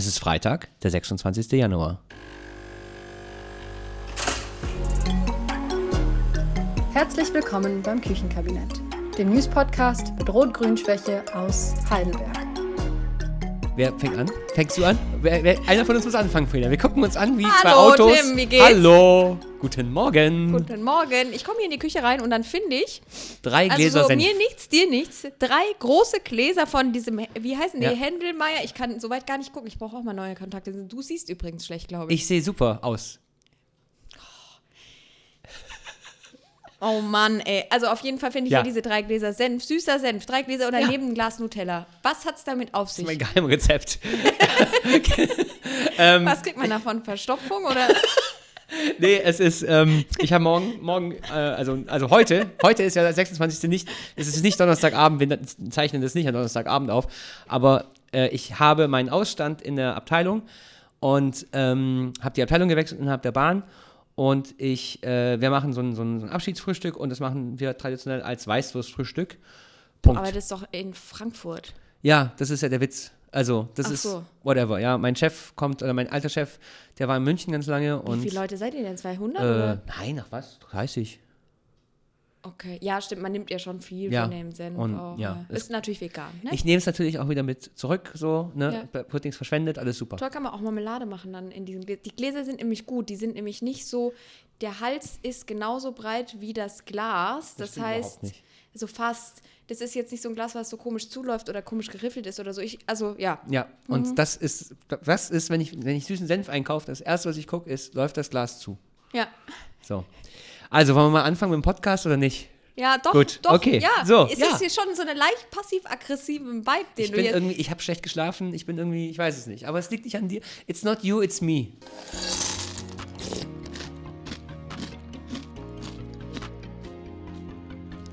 Es ist Freitag, der 26. Januar. Herzlich willkommen beim Küchenkabinett, dem News-Podcast mit Rot-Grün-Schwäche aus Heidelberg. Wer fängt an? Fängst du an? Wer, wer, einer von uns muss anfangen, Frieda. Wir gucken uns an wie Hallo, zwei Autos. Tim, wie geht's? Hallo, guten Morgen. Guten Morgen. Ich komme hier in die Küche rein und dann finde ich, Drei also Gläser so Senf. mir nichts, dir nichts, drei große Gläser von diesem, wie heißen die, Ja. Händelmeier. Ich kann soweit gar nicht gucken. Ich brauche auch mal neue Kontakte. Du siehst übrigens schlecht, glaube ich. Ich sehe super aus. Oh Mann, ey. Also auf jeden Fall finde ich Ja. ja. diese drei Gläser Senf, süßer Senf, drei Gläser und daneben ein Glas Nutella. Was hat's damit auf Das sich? ist mein Geheimrezept. Ähm. Was kriegt man davon? Verstopfung oder? Nee, es ist, ähm, ich habe morgen, morgen, äh, also, also heute, heute ist ja der 26. nicht, es ist nicht Donnerstagabend, wir zeichnen das nicht an Donnerstagabend auf, aber äh, ich habe meinen Ausstand in der Abteilung und ähm, habe die Abteilung gewechselt innerhalb der Bahn und ich, äh, wir machen so ein, so ein Abschiedsfrühstück und das machen wir traditionell als Weißwurstfrühstück. Punkt. Aber das ist doch in Frankfurt. Ja, das ist ja der Witz. Also, das Ach ist so. whatever. Ja, mein Chef kommt, oder mein alter Chef, der war in München ganz lange und. Wie viele Leute seid ihr denn? 200? Äh, nein, ach was? 30. Okay, ja, stimmt, man nimmt ja schon viel Ja, von dem Senf. und auch, ja, Ist natürlich vegan, ne? Ich nehme es natürlich auch wieder mit zurück, so, ne? Wird nichts verschwendet, alles super. Toll kann man auch Marmelade machen dann in diesen Gläsern. Die Gläser sind nämlich gut, die sind nämlich nicht so, der Hals ist genauso breit wie das Glas. Das, stimmt heißt, so fast, das ist jetzt nicht so ein Glas, was so komisch zuläuft oder komisch geriffelt ist oder so. Ich, also ja, Ja, Mhm. und das ist, das ist, wenn ich, wenn ich süßen Senf einkaufe, das erste, was ich gucke, ist, läuft das Glas zu. ja. So. Also, wollen wir mal anfangen mit dem Podcast oder nicht? Ja, doch, Gut, doch, okay, ja. so, es ja. ist hier schon so eine leicht passiv-aggressiven Vibe, den Ich du bin jetzt. irgendwie, ich habe schlecht geschlafen, ich bin irgendwie, ich weiß es nicht. Aber es liegt nicht an dir. It's not you, it's me.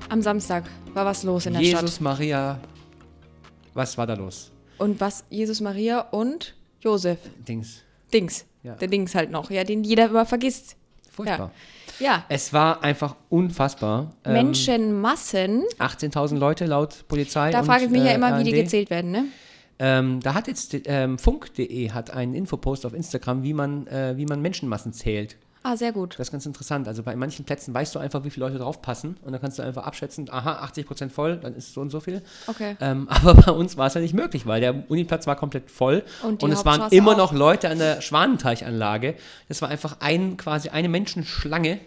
Am Samstag war was los in der Stadt. Jesus Maria, was war da los? Und was, Jesus Maria und Josef. Dings. Dings. Ja. Der Dings halt noch, ja, den jeder immer vergisst. Furchtbar. Ja. Es war einfach unfassbar. Ähm, Menschenmassen. 18.000 Leute laut Polizei. Da frage ich mich ja äh, immer, wie die ARD. gezählt werden, ne? Ähm, da hat jetzt ähm, Funk.de hat einen Infopost auf Instagram, wie man, äh, wie man Menschenmassen zählt. Ah, sehr gut. Das ist ganz interessant. Also bei manchen Plätzen weißt du einfach, wie viele Leute draufpassen und dann kannst du einfach abschätzen, aha, 80% voll, dann ist so und so viel. Okay. Ähm, aber bei uns war es ja nicht möglich, weil der Uniplatz war komplett voll Und die es waren immer auch. noch Leute an der Schwanenteichanlage. Das war einfach ein, quasi eine Menschenschlange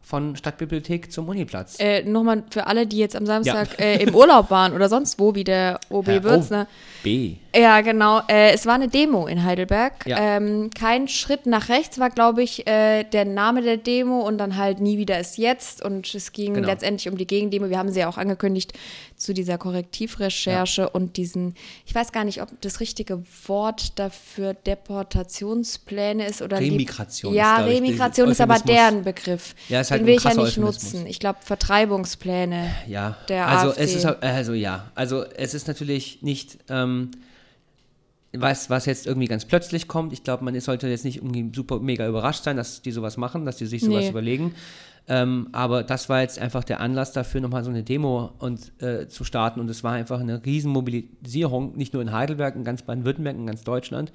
von Stadtbibliothek zum Uniplatz. Äh, Nochmal für alle, die jetzt am Samstag äh, im Urlaub waren oder sonst wo, wie der OB Herr Würzner. B. Ja, genau. Äh, es war eine Demo in Heidelberg. Ja. Ähm, kein Schritt nach rechts war, glaube ich, äh, der Name der Demo und dann halt nie wieder ist jetzt. Und es ging Genau. letztendlich um die Gegendemo. Wir haben sie ja auch angekündigt zu dieser Korrektivrecherche und diesen, ich weiß gar nicht, ob das richtige Wort dafür Deportationspläne ist oder die- Remigration ist, Ja, ich, Remigration ist aber deren Begriff. Ja, ist halt Den will ich ja nicht Euphemismus. nutzen. Ich glaube, Vertreibungspläne. Ja, der also AfD. es ist halt- also ja, also es ist natürlich nicht ähm, was, was jetzt irgendwie ganz plötzlich kommt. Ich glaube, man sollte jetzt nicht irgendwie super mega überrascht sein, dass die sowas machen, dass die sich sowas Nee. überlegen. Ähm, aber das war jetzt einfach der Anlass dafür, nochmal so eine Demo und, äh, zu starten. Und es war einfach eine Riesenmobilisierung, nicht nur in Heidelberg, in ganz Baden-Württemberg, in ganz Deutschland.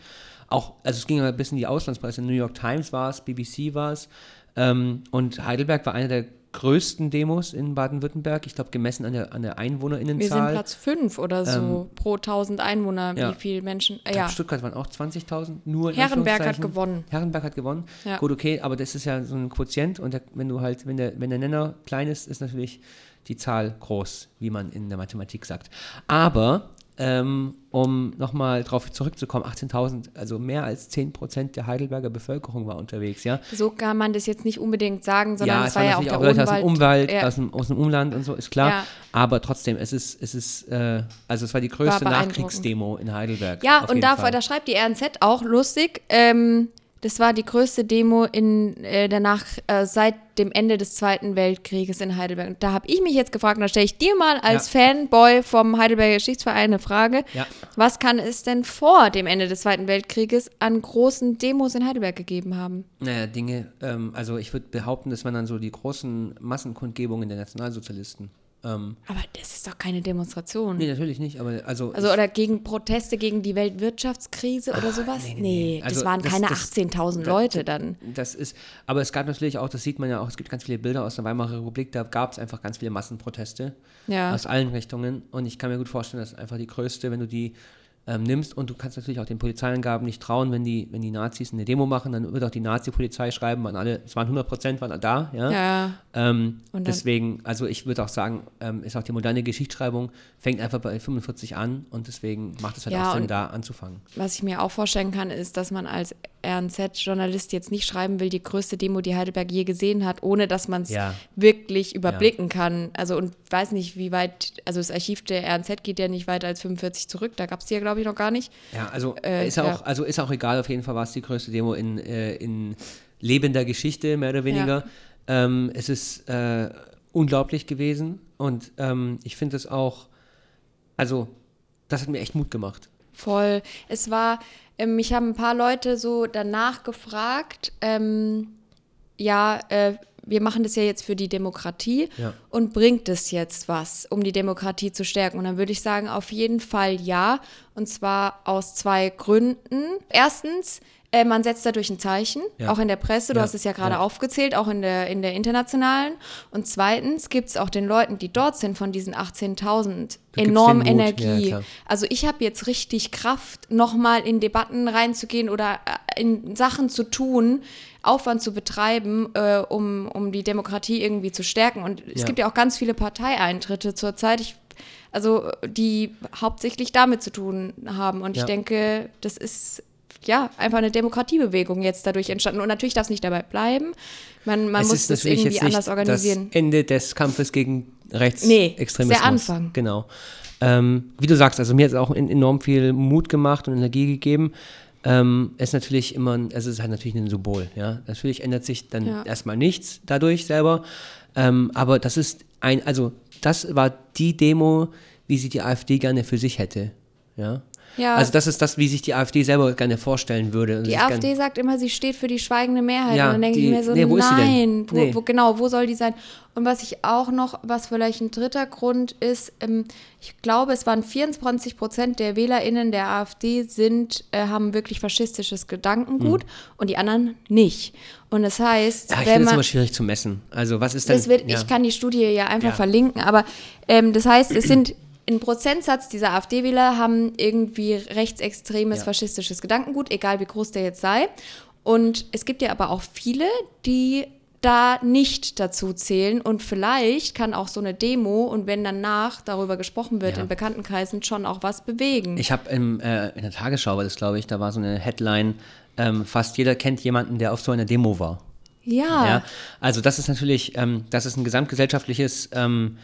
Auch, also es ging ein bisschen in die Auslandspresse. New York Times war es, BBC war es. Ähm, und Heidelberg war eine der größten Demos in Baden-Württemberg. Ich glaube, gemessen an der, an der Wir Einwohnerinnenzahl. sind Platz 5 oder so pro 1000 Einwohner, Ähm, ja. wie viele Menschen. Äh, ja, Stuttgart waren auch 20.000, nur in Herrenberg hat gewonnen. Herrenberg hat gewonnen. Ja. Gut, okay, aber das ist ja so ein Quotient und der, wenn du halt, wenn der, wenn der Nenner klein ist, ist natürlich die Zahl groß, wie man in der Mathematik sagt. Aber ähm, um nochmal drauf zurückzukommen, 18.000, also mehr als 10% der Heidelberger Bevölkerung war unterwegs, ja. so kann man das jetzt nicht unbedingt sagen, sondern ja, es es war ja auch der auch Leute aus dem Umwelt, Ja. aus, dem, aus dem Umland und so, ist klar. Ja. Aber trotzdem, es ist, es ist, äh, also es war die größte beeindruckend. Nachkriegsdemo in Heidelberg. Ja, und da, da schreibt die RNZ auch lustig, ähm, das war die größte Demo in äh, danach äh, seit dem Ende des Zweiten Weltkrieges in Heidelberg. Und da habe ich mich jetzt gefragt, und da stelle ich dir mal als Fanboy vom Heidelberger Geschichtsverein eine Frage. Ja. Was kann es denn vor dem Ende des Zweiten Weltkrieges an großen Demos in Heidelberg gegeben haben? Naja, Dinge, ähm, also ich würde behaupten, das waren dann so die großen Massenkundgebungen der Nationalsozialisten. Ähm, Aber das ist doch keine Demonstration. nee, natürlich nicht, aber also. Also oder gegen Proteste gegen die Weltwirtschaftskrise oder sowas? nee, Nee, nee, das Also waren das- keine das- 18.000 da- Leute dann. Das ist, aber es gab natürlich auch, das sieht man ja auch, es gibt ganz viele Bilder aus der Weimarer Republik, da gab es einfach ganz viele Massenproteste Ja. aus allen Richtungen. Und ich kann mir gut vorstellen, dass einfach die größte, wenn du die ähm, nimmst und du kannst natürlich auch den Polizeiangaben nicht trauen, wenn die, wenn die Nazis eine Demo machen, dann wird auch die Nazi-Polizei schreiben, waren alle, es waren 100 Prozent waren da, ja. Ja. Ähm, deswegen, also ich würde auch sagen, ähm, ist auch die moderne Geschichtsschreibung, fängt einfach bei 45 an und deswegen macht es halt Ja, auch Sinn, da anzufangen. Was ich mir auch vorstellen kann, ist, dass man als RNZ-Journalist jetzt nicht schreiben will, die größte Demo, die Heidelberg je gesehen hat, ohne dass man es Ja. wirklich überblicken kann. Also und weiß nicht, wie weit, also das Archiv der RNZ geht ja nicht weiter als 45 zurück, da gab es ja, glaube ich, noch gar nicht. Ja, also Äh, ist ja ja. auch, also ist auch egal, auf jeden Fall war es die größte Demo in, äh, in lebender Geschichte, mehr oder weniger. Ähm, es ist äh, unglaublich gewesen und ähm, ich finde es auch, also das hat mir echt Mut gemacht. Voll. Es war, ähm, mich haben ein paar Leute so danach gefragt, ähm, ja, äh, wir machen das ja jetzt für die Demokratie Ja. und bringt es jetzt was, um die Demokratie zu stärken? Und dann würde ich sagen, auf jeden Fall ja. Und zwar aus zwei Gründen. Erstens, äh, man setzt dadurch ein Zeichen, Ja. auch in der Presse, du Ja, hast es ja gerade ja. aufgezählt, auch in der, in der internationalen. Und zweitens gibt es auch den Leuten, die dort sind, von diesen 18.000 Du gibst enorm ja, Energie. klar. Also ich habe jetzt richtig Kraft, nochmal in Debatten reinzugehen oder äh, in Sachen zu tun, Aufwand zu betreiben, äh, um, um die Demokratie irgendwie zu stärken. Und es Ja. gibt ja auch ganz viele Parteieintritte zurzeit, ich, also die hauptsächlich damit zu tun haben. Und Ja. ich denke, das ist ja einfach eine Demokratiebewegung jetzt dadurch entstanden. Und natürlich darf es nicht dabei bleiben. Man, man es muss natürlich irgendwie anders organisieren. das Ende des Kampfes gegen Nee, Rechtsextremismus. ist der Anfang. Genau. Ähm, wie du sagst, also mir hat es auch en- enorm viel Mut gemacht und Energie gegeben. Ähm, es ist natürlich immer, ein- also es ist halt natürlich ein Symbol, ja. Natürlich ändert sich dann Ja. erstmal nichts dadurch selber. Ähm, aber das ist ein, also das war die Demo, wie sie die AfD gerne für sich hätte, ja. Ja. Also das ist das, wie sich die AfD selber gerne vorstellen würde. und Die AfD sagt immer, sie steht für die schweigende Mehrheit. Ja, und dann denke ich die- mir so, nee, wo nein, wo, Nee. wo, genau, wo soll die sein? Und was ich auch noch, was vielleicht ein dritter Grund ist, ähm, ich glaube, es waren 24 Prozent der WählerInnen der AfD sind, äh, haben wirklich faschistisches Gedankengut und die anderen nicht. Und das heißt. Ja, ich wenn finde es man, immer schwierig zu messen. Also was ist denn? das wird, ja. ich kann die Studie ja einfach Ja. verlinken, aber ähm, das heißt, es sind ein Prozentsatz dieser AfD-Wähler haben irgendwie rechtsextremes, Ja. faschistisches Gedankengut, egal wie groß der jetzt sei. Und es gibt ja aber auch viele, die da nicht dazu zählen und vielleicht kann auch so eine Demo und wenn danach darüber gesprochen wird Ja. in Bekanntenkreisen schon auch was bewegen. Ich habe äh, in der Tagesschau war das, glaube ich, da war so eine Headline, ähm, fast jeder kennt jemanden, der auf so einer Demo war. ja, Ja, also das ist natürlich, ähm, das ist ein gesamtgesellschaftliches ähm,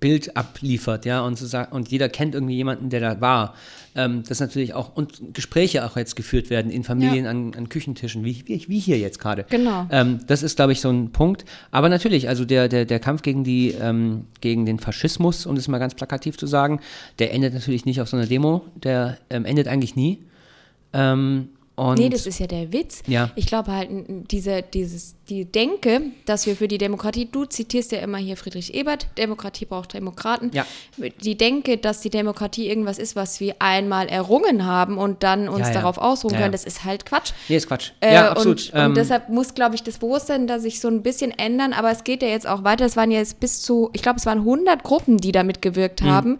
Bild abliefert, ja, und, zu sagen, und jeder kennt irgendwie jemanden, der da war. Ähm, das natürlich auch, und Gespräche auch jetzt geführt werden in Familien Ja. an, an Küchentischen, wie, wie, wie hier jetzt gerade. Genau. Ähm, das ist, glaube ich, so ein Punkt. Aber natürlich, also der, der, der Kampf gegen, die, ähm, gegen den Faschismus, um das mal ganz plakativ zu sagen, der endet natürlich nicht auf so einer Demo, der ähm, endet eigentlich nie. Ähm, und Nee, das ist ja der Witz. Ja. Ich glaube halt, diese, dieses, die Denke, dass wir für die Demokratie, du zitierst ja immer hier Friedrich Ebert, Demokratie braucht Demokraten. Ja. Die Denke, dass die Demokratie irgendwas ist, was wir einmal errungen haben und dann uns Ja, darauf ausruhen können, das ist halt Quatsch. Nee, ist Quatsch. Äh, ja, absolut. Und, und Ähm, deshalb muss, glaube ich, das Bewusstsein da sich so ein bisschen ändern. Aber es geht ja jetzt auch weiter. Es waren jetzt bis zu, ich glaube, es waren 100 Gruppen, die da mitgewirkt Mhm. haben.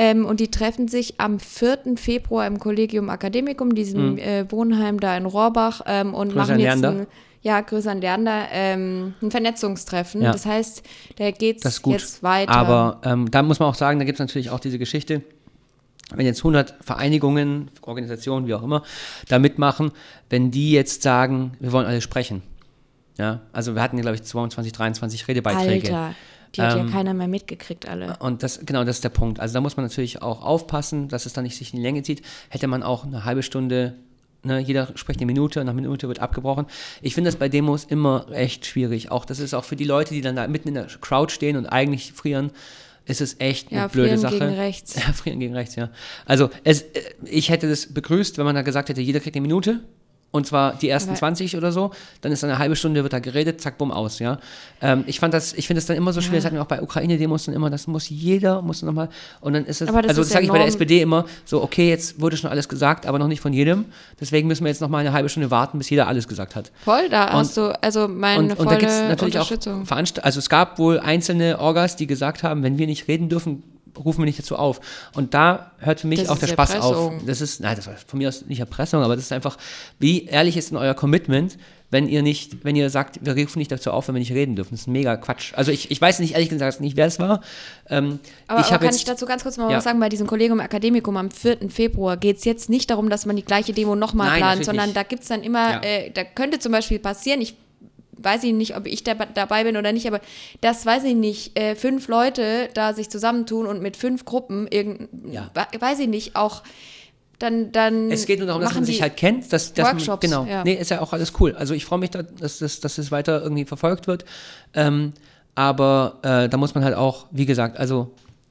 Ähm, und die treffen sich am 4. Februar im Collegium Academicum, diesem äh, Wohnheim da in Rohrbach, ähm, und Mhm. An machen jetzt ein, ja, Grüße an Leander, ähm, ein Vernetzungstreffen. Ja. Das heißt, da geht es jetzt weiter. Aber ähm, da muss man auch sagen, da gibt es natürlich auch diese Geschichte, wenn jetzt 100 Vereinigungen, Organisationen, wie auch immer, da mitmachen, wenn die jetzt sagen, wir wollen alle sprechen. Ja, also wir hatten ja, glaube ich, 22, 23 Redebeiträge. Alter, die hat Ähm, ja keiner mehr mitgekriegt, alle. Und das, genau, das ist der Punkt. Also da muss man natürlich auch aufpassen, dass es dann nicht sich in die Länge zieht. Hätte man auch eine halbe Stunde, ne, jeder spricht eine Minute und nach einer Minute wird abgebrochen. Ich finde das bei Demos immer echt schwierig. Auch das ist auch für die Leute, die dann da mitten in der Crowd stehen und eigentlich frieren, ist es echt eine Ja, blöde frieren Sache. gegen rechts. Ja, frieren gegen rechts, ja. Also es, äh, ich hätte das begrüßt, wenn man da gesagt hätte, jeder kriegt eine Minute und zwar die ersten Aber- 20 oder so, dann ist dann eine halbe Stunde, wird da geredet, zack, bumm, aus, ja. Ähm, ich fand das, ich finde es dann immer so schwer, das hatten wir auch bei Ukraine-Demos dann immer, das muss jeder, muss nochmal, und dann ist es, Aber das also das sage ich bei der. SPD immer, so, okay, jetzt wurde schon alles gesagt, aber noch nicht von jedem, deswegen müssen wir jetzt nochmal eine halbe Stunde warten, bis jeder alles gesagt hat. Voll, da hast du, also meine Und, und da volle gibt es natürlich auch Unterstützung. Veranst also es gab wohl einzelne Orgas, die gesagt haben, wenn wir nicht reden dürfen, rufen wir nicht dazu auf. Und da hört für mich Das auch der Spaß Erpressung. auf. Das ist, nein, das war von mir aus nicht Erpressung, aber das ist einfach, wie ehrlich ist denn euer Commitment, wenn ihr nicht, wenn ihr sagt, wir rufen nicht dazu auf, wenn wir nicht reden dürfen. Das ist mega Quatsch. Also ich, ich weiß nicht, ehrlich gesagt nicht, wer es war. Ähm, Aber, ich aber kann jetzt, ich dazu ganz kurz mal Ja. was sagen? Bei diesem Kollegium Akademikum am 4. Februar geht es jetzt nicht darum, dass man die gleiche Demo nochmal plant, sondern nicht. da gibt es dann immer, Ja. äh, da könnte zum Beispiel passieren, ich weiß ich nicht, ob ich da, dabei bin oder nicht, aber das weiß ich nicht, äh, fünf Leute da sich zusammentun und mit fünf Gruppen irgend, Ja. we- weiß ich nicht, auch dann, dann Es geht nur darum, dass man sich halt kennt. Dass, dass Workshops, man, genau. ja. Nee, ist ja auch alles cool. Also ich freue mich, da, dass, dass, dass es weiter irgendwie verfolgt wird. Ähm, aber äh, da muss man halt auch, wie gesagt, also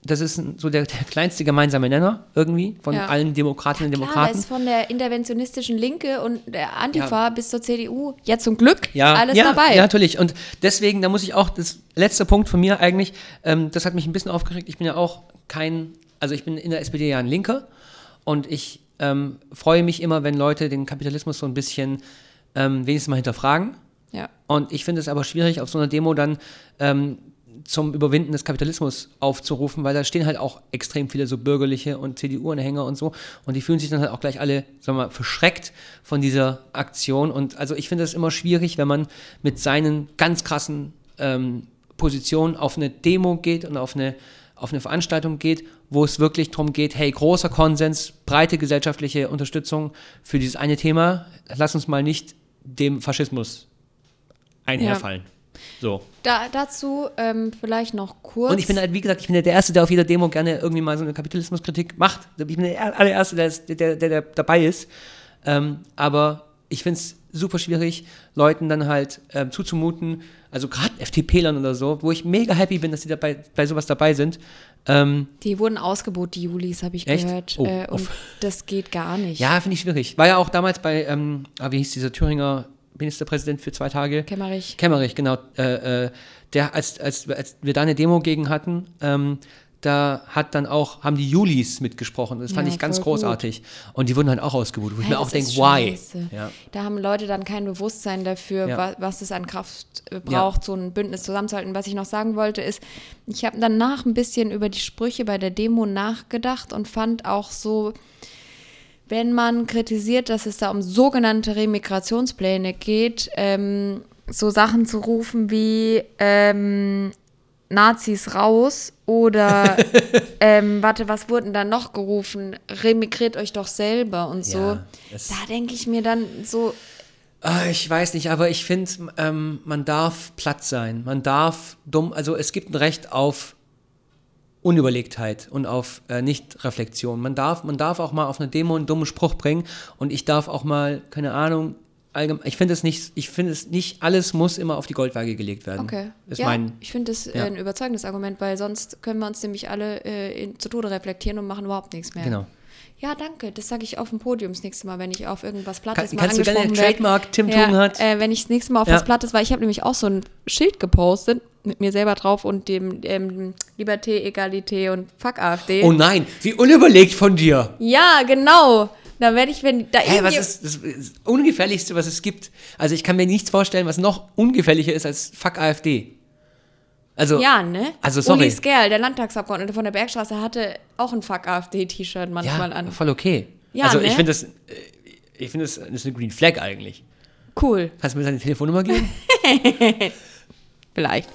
das ist so der, der kleinste gemeinsame Nenner irgendwie von Ja. allen Demokratinnen und Klar, da Demokraten. ist von der interventionistischen Linke und der Antifa bis zur CDU, ja zum Glück, ja, alles ja, dabei. Ja, natürlich. Und deswegen, da muss ich auch, das letzte Punkt von mir eigentlich, ähm, das hat mich ein bisschen aufgeregt. Ich bin ja auch kein, also ich bin in der SPD ja ein Linker und ich ähm, freue mich immer, wenn Leute den Kapitalismus so ein bisschen ähm, wenigstens mal hinterfragen. ja. Und ich finde es aber schwierig, auf so einer Demo dann ähm, zum Überwinden des Kapitalismus aufzurufen, weil da stehen halt auch extrem viele so bürgerliche und CDU-Anhänger und so. Und die fühlen sich dann halt auch gleich alle, sagen wir mal, verschreckt von dieser Aktion. Und also ich finde es immer schwierig, wenn man mit seinen ganz krassen ähm, Positionen auf eine Demo geht und auf eine, auf eine Veranstaltung geht, wo es wirklich darum geht, hey, großer Konsens, breite gesellschaftliche Unterstützung für dieses eine Thema. Lass uns mal nicht dem Faschismus einherfallen. So. Da, dazu ähm, vielleicht noch kurz. Und ich bin halt, wie gesagt, ich bin ja der Erste, der auf jeder Demo gerne irgendwie mal so eine Kapitalismuskritik macht. Ich bin der allererste, der, ist- der, der, der dabei ist. Ähm, aber ich finde es super schwierig, Leuten dann halt ähm, zuzumuten, also gerade FDP-Lern oder so, wo ich mega happy bin, dass sie dabei, bei sowas dabei sind. Ähm, Die wurden ausgebucht, die Julis, habe ich Echt? gehört. Oh, äh, und uff. das geht gar nicht. ja, finde ich schwierig. War ja auch damals bei, ähm, ah, wie hieß dieser Thüringer Ministerpräsident für zwei Tage? Kämmerich. Kemmerich, genau. Äh, äh, der, als, als, als wir da eine Demo gegen hatten, ähm, da hat dann auch, haben die Julis mitgesprochen. Das fand Ja, ich ganz großartig. Und die wurden halt auch ausgebucht, wo ich Hey, mir auch denke, why? Ja. Da haben Leute dann kein Bewusstsein dafür, Ja. wa was es an Kraft äh, braucht, so ein Bündnis zusammenzuhalten. Was ich noch sagen wollte, ist, ich habe danach ein bisschen über die Sprüche bei der Demo nachgedacht und fand auch so, wenn man kritisiert, dass es da um sogenannte Remigrationspläne geht, ähm, so Sachen zu rufen wie ähm, Nazis raus oder ähm, warte, was wurden da noch gerufen? Remigriert euch doch selber und so. Ja, da denke ich mir dann so, Ah, ich weiß nicht, aber ich finde, ähm, man darf platt sein. Man darf dumm, also es gibt ein Recht auf Unüberlegtheit und auf äh, Nichtreflexion. Man darf, man darf auch mal auf eine Demo einen dummen Spruch bringen und ich darf auch mal, keine Ahnung, allgemein, ich finde es nicht, ich finde es nicht, alles muss immer auf die Goldwaage gelegt werden. okay. Ist ja, mein, ich finde das äh, ja. ein überzeugendes Argument, weil sonst können wir uns nämlich alle äh, in, zu Tode reflektieren und machen überhaupt nichts mehr. genau. Ja, danke. Das sage ich auf dem Podium das nächste Mal, wenn ich auf irgendwas Kann, Plattes mal kannst du deine angesprochen werde. Trademark Tim Ja, Tugendhat? äh, wenn ich das nächste Mal auf Ja. was Plattes war, ich habe nämlich auch so ein Schild gepostet mit mir selber drauf und dem ähm, Liberté, Egalité und Fuck AfD. Oh nein, wie unüberlegt von dir. ja, genau. Da werde ich, wenn da Hä, was irgendwie- ist das, ist das Ungefährlichste, was es gibt? Also ich kann mir nichts vorstellen, was noch ungefährlicher ist als Fuck AfD. Also, Ja, ne? Also, sorry. Uli Skerl, der Landtagsabgeordnete von der Bergstraße, hatte auch ein Fuck AfD-T-Shirt manchmal ja, an. voll okay. Ja, also ne? ich finde das, äh, ich finde das, das ist eine Green Flag eigentlich. Cool, Kannst du mir seine Telefonnummer geben? vielleicht.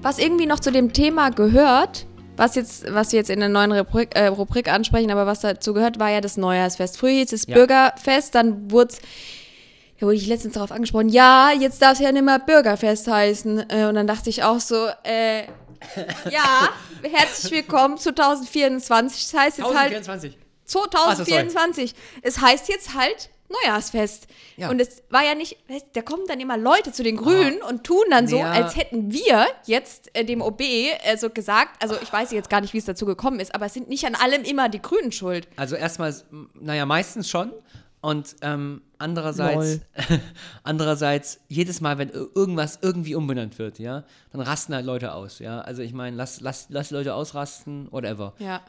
Was irgendwie noch zu dem Thema gehört, was jetzt, was wir jetzt in der neuen Rubrik, äh, Rubrik ansprechen, aber was dazu gehört, war ja das Neujahrsfest. Früher hieß es Ja. Bürgerfest, dann wurde da wurde ich letztens darauf angesprochen, ja, jetzt darf es ja nicht mehr Bürgerfest heißen. Äh, und dann dachte ich auch so, äh, ja, herzlich willkommen zu 2024. Das heißt jetzt halt 1024. 2024. es heißt jetzt halt Neujahrsfest. Ja. Und es war ja nicht, da kommen dann immer Leute zu den Grünen und tun dann so, Ja. als hätten wir jetzt äh, dem OB äh, so gesagt, also ich weiß jetzt gar nicht, wie es dazu gekommen ist, aber es sind nicht an allem immer die Grünen schuld. Also erstmal, naja, meistens schon. Und ähm, andererseits, andererseits, jedes Mal, wenn ir- irgendwas irgendwie umbenannt wird, ja, dann rasten halt Leute aus, ja. Also ich meine, lass, lass, lass Leute ausrasten, whatever. Ja.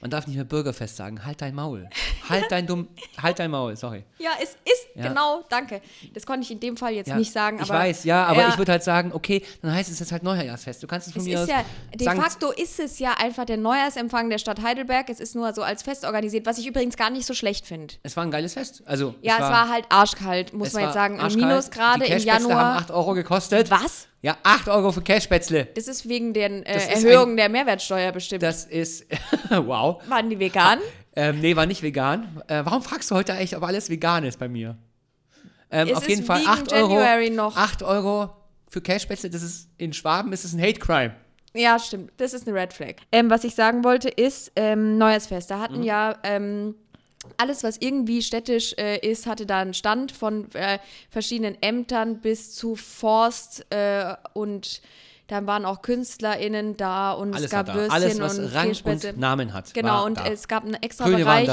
Man darf nicht mehr Bürgerfest sagen, halt dein Maul. halt dein dumm, halt dein Maul, sorry. Ja, es ist, Ja. genau, danke. Das konnte ich in dem Fall jetzt Ja, nicht sagen, ich aber. weiß, ja, aber Ja. ich würde halt sagen, okay, dann heißt es jetzt halt Neujahrsfest. Du kannst es von Es mir ist aus ja, de sagen, facto ist es ja einfach der Neujahrsempfang der Stadt Heidelberg. Es ist nur so als Fest organisiert, was ich übrigens gar nicht so schlecht finde. es war ein geiles Fest. Also, Ja, es war, halt arschkalt, muss es man jetzt sagen. Im. Minusgrade im Januar. haben 8 Euro gekostet. Was? Ja, 8 Euro für Cashspätzle. Das ist wegen der äh, Das ist Erhöhung ein- der Mehrwertsteuer bestimmt. Das ist, wow. Waren die vegan? Ähm, nee, war nicht vegan. Äh, warum fragst du heute eigentlich, ob alles vegan ist bei mir? Ähm, Es auf jeden ist Fall wegen 8 Euro. January noch. 8 Euro für Cashspätzle, das ist in Schwaben ist es ein Hate Crime. Ja, stimmt. Das ist eine Red Flag. Ähm, was ich sagen wollte, ist ähm, Neujahrsfest. Da Mhm. hatten ja ähm, alles, was irgendwie städtisch äh, ist, hatte da einen Stand von äh, verschiedenen Ämtern bis zu Forst äh, und dann waren auch KünstlerInnen da und Alles es gab. Würstchen Alles, was und Rang Kässpätzle. und Namen hat. Genau, und da. es gab einen extra waren Bereich.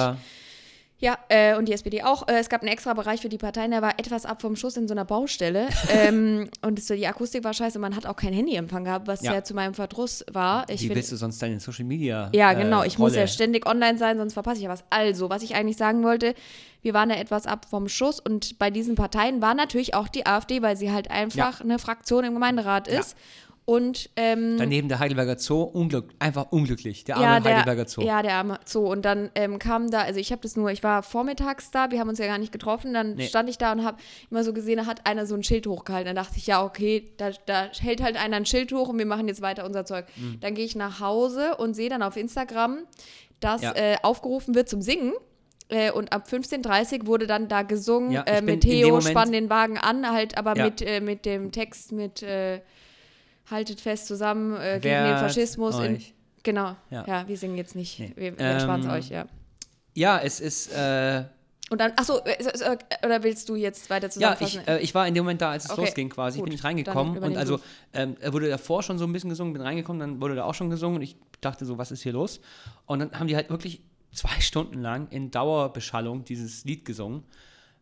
Ja, äh, und die SPD auch. Äh, es gab einen extra Bereich für die Parteien, der war etwas ab vom Schuss in so einer Baustelle. ähm, und es, die Akustik war scheiße, man hat auch kein Handyempfang gehabt, was ja, Ja. zu meinem Verdruss war. Ich Wie willst du sonst deine Social Media? ja, äh, genau. Ich muss Rolle? ja ständig online sein, sonst verpasse ich ja was. Also, was ich eigentlich sagen wollte, wir waren da etwas ab vom Schuss und bei diesen Parteien war natürlich auch die AfD, weil sie halt einfach eine Fraktion im Gemeinderat Ja. Und ähm, Daneben der Heidelberger Zoo, unglück, einfach unglücklich. Der arme ja, der, Heidelberger Zoo. ja, der arme Zoo. Und dann ähm, kam da, also ich habe das nur, ich war vormittags da, wir haben uns ja gar nicht getroffen, dann Nee. stand ich da und habe immer so gesehen, da hat einer so ein Schild hochgehalten. Dann dachte ich, ja, okay, da, da hält halt einer ein Schild hoch und wir machen jetzt weiter unser Zeug. Mhm. Dann gehe ich nach Hause und sehe dann auf Instagram, dass Ja. äh, aufgerufen wird zum Singen. Äh, und ab 15.30 Uhr wurde dann da gesungen Ja, äh, mit Theo, spann den Wagen an, halt aber mit, äh, mit dem Text mit äh, Haltet fest zusammen äh, gegen den Faschismus. In, genau, ja. Ja. wir singen jetzt nicht. Nee. Wir, wir Ähm, euch, ja. Ja, es ist, äh, Und dann, achso, äh, äh, oder willst du jetzt weiter Ja, zusammenfassen? ich, äh, ich war in dem Moment da, als es Okay, losging quasi. gut, bin ich reingekommen und also ähm, er wurde davor schon so ein bisschen gesungen, bin reingekommen, dann wurde da auch schon gesungen und ich dachte so, was ist hier los? Und dann haben die halt wirklich zwei Stunden lang in Dauerbeschallung dieses Lied gesungen.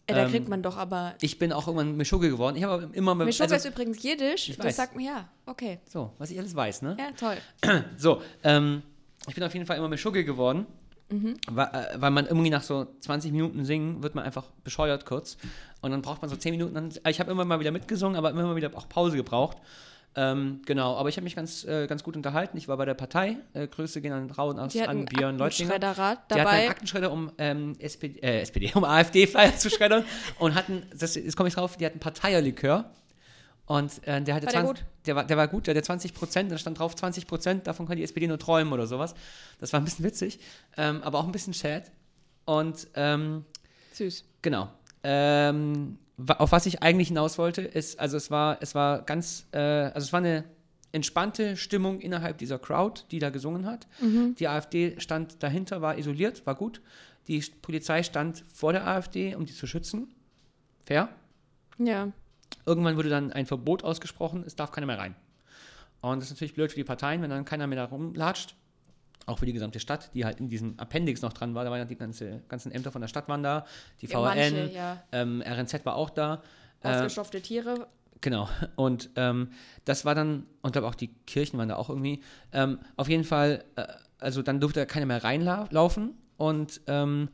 Äh, da ähm, kriegt man doch aber. Ich bin auch irgendwann Mischugge geworden. Ich habe immer mit, Mischugge also, ist übrigens Jiddisch. ich Das weiß. sagt mir ja. Okay. so, was ich alles weiß, ne? Ja, toll. So, ähm, ich bin auf jeden Fall immer Mischugge geworden. Mhm. Weil, äh, weil man irgendwie nach so 20 Minuten singen, wird man einfach bescheuert kurz. Und dann braucht man so 10 Minuten. Dann, ich habe immer mal wieder mitgesungen, aber immer mal wieder auch Pause gebraucht. Ähm, genau, aber ich habe mich ganz, äh, ganz gut unterhalten. Ich war bei der Partei. Äh, Grüße gehen an Rauen aus an Björn Die hatten dabei. einen Aktenschredder, um ähm, SPD, äh, SPD, um AfD-Flyer zu schreddern. Und hatten, das, jetzt komme ich drauf, die hatten Parteierlikör. Und äh, der hatte War der 20, gut? Der, war, der war gut, der hatte 20 Prozent, da stand drauf 20 Prozent, davon kann die SPD nur träumen oder sowas. Das war ein bisschen witzig, ähm, aber auch ein bisschen sad. Und ähm, Süß. genau. Ähm, auf was ich eigentlich hinaus wollte, ist, also es war, es war ganz, äh, also es war eine entspannte Stimmung innerhalb dieser Crowd, die da gesungen hat. Die AfD stand dahinter, war isoliert, war gut. Die Polizei stand vor der AfD, um die zu schützen. Fair. Ja. Irgendwann wurde dann ein Verbot ausgesprochen, es darf keiner mehr rein. Und das ist natürlich blöd für die Parteien, wenn dann keiner mehr da rumlatscht. Auch für die gesamte Stadt, die halt in diesem Appendix noch dran war. Da waren ja die ganze, ganzen Ämter von der Stadt waren da, die Ja, VRN, manche, ja. ähm, RNZ war auch da. Äh, Ausgestopfte Tiere. Genau. Und ähm, das war dann, und glaube auch die Kirchen waren da auch irgendwie. Ähm, auf jeden Fall, äh, also dann durfte da keiner mehr reinlaufen und ähm,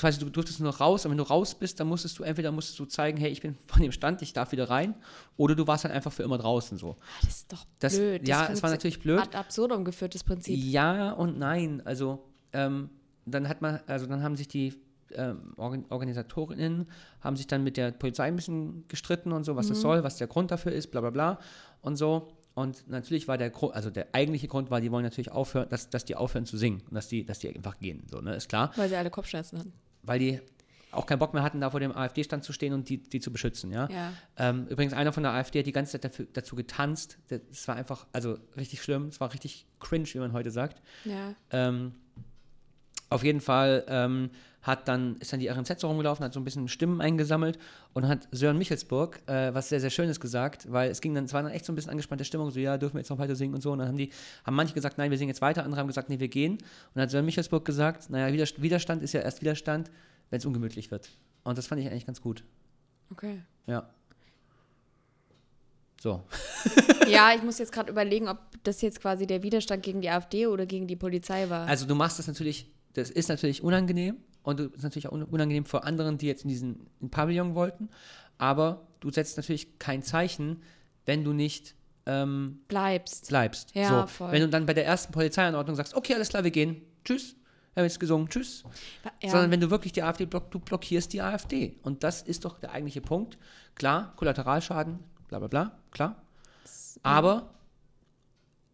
quasi du durftest nur noch raus und wenn du raus bist, dann musstest du entweder musstest du zeigen, hey, ich bin von dem Stand, ich darf wieder rein, oder du warst halt einfach für immer draußen so. Ah, Das ist doch Das- blöd. ja, Das es war natürlich blöd. Ad absurdum geführtes Prinzip. Ja und nein. Also ähm, dann hat man, also dann haben sich die ähm, Organ Organisatorinnen haben sich dann mit der Polizei ein bisschen gestritten und so, was das soll, was der Grund dafür ist, bla bla bla und so. Und natürlich war der Grund, also der eigentliche Grund war, die wollen natürlich aufhören, dass, dass die aufhören zu singen und dass die, dass die einfach gehen. So, ne, ist klar. Weil sie alle Kopfschmerzen hatten. Weil die auch keinen Bock mehr hatten, da vor dem AfD-Stand zu stehen und die, die zu beschützen, ja. Ja. Ähm, übrigens, einer von der AfD hat die ganze Zeit dafür, dazu getanzt. Das war einfach, also richtig schlimm. Es war richtig cringe, wie man heute sagt. Ja. Ähm, auf jeden Fall ähm, hat dann, ist dann die RNZ so rumgelaufen, hat so ein bisschen Stimmen eingesammelt und hat Sören Michelsburg äh, was sehr, sehr Schönes gesagt, weil es ging dann, es war dann echt so ein bisschen angespannte Stimmung, so ja, dürfen wir jetzt noch weiter singen und so. Und dann haben die, haben manche gesagt, nein, wir singen jetzt weiter, andere haben gesagt, nee, wir gehen. Und dann hat Sören Michelsburg gesagt, naja, Widerstand, Widerstand ist ja erst Widerstand, wenn es ungemütlich wird. Und das fand ich eigentlich ganz gut. Okay. Ja. So. Ja, ich muss jetzt gerade überlegen, ob das jetzt quasi der Widerstand gegen die AfD oder gegen die Polizei war. Also du machst das natürlich, das ist natürlich unangenehm und es ist natürlich auch un- unangenehm für anderen, die jetzt in diesen in Pavillon wollten, aber du setzt natürlich kein Zeichen, wenn du nicht ähm, Bleibst. bleibst. Ja, so. voll. Wenn du dann bei der ersten Polizeianordnung sagst, okay, alles klar, wir gehen, tschüss, wir haben jetzt gesungen, tschüss. Ja. Sondern wenn du wirklich die AfD blockst, du blockierst die AfD. Und das ist doch der eigentliche Punkt. Klar, Kollateralschaden, bla bla bla, klar. Aber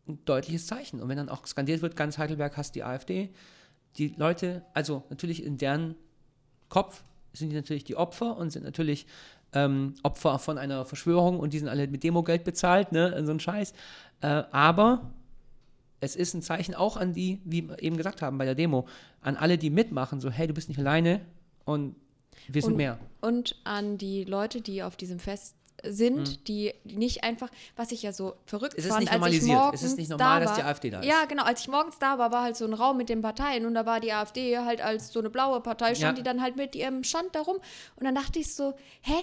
ein deutliches Zeichen. Und wenn dann auch skandiert wird, ganz Heidelberg hasst die AfD, die Leute, also natürlich in deren Kopf sind die natürlich die Opfer und sind natürlich ähm, Opfer von einer Verschwörung und die sind alle mit Demogeld bezahlt, ne, so ein Scheiß. Äh, aber es ist ein Zeichen auch an die, wie wir eben gesagt haben bei der Demo, an alle, die mitmachen, so, hey, du bist nicht alleine und wir sind Und- mehr. Und an die Leute, die auf diesem Fest sind, Mhm. die nicht einfach, was ich ja so verrückt Es ist fand, nicht als ich normalisiert. Es morgens ist nicht normal, da dass die war. AfD da ist. Ja, genau. Als ich morgens da war, war halt so ein Raum mit den Parteien und da war die AfD halt als so eine blaue Partei, stand Ja. die dann halt mit ihrem Stand da rum. Und dann dachte ich so, hä?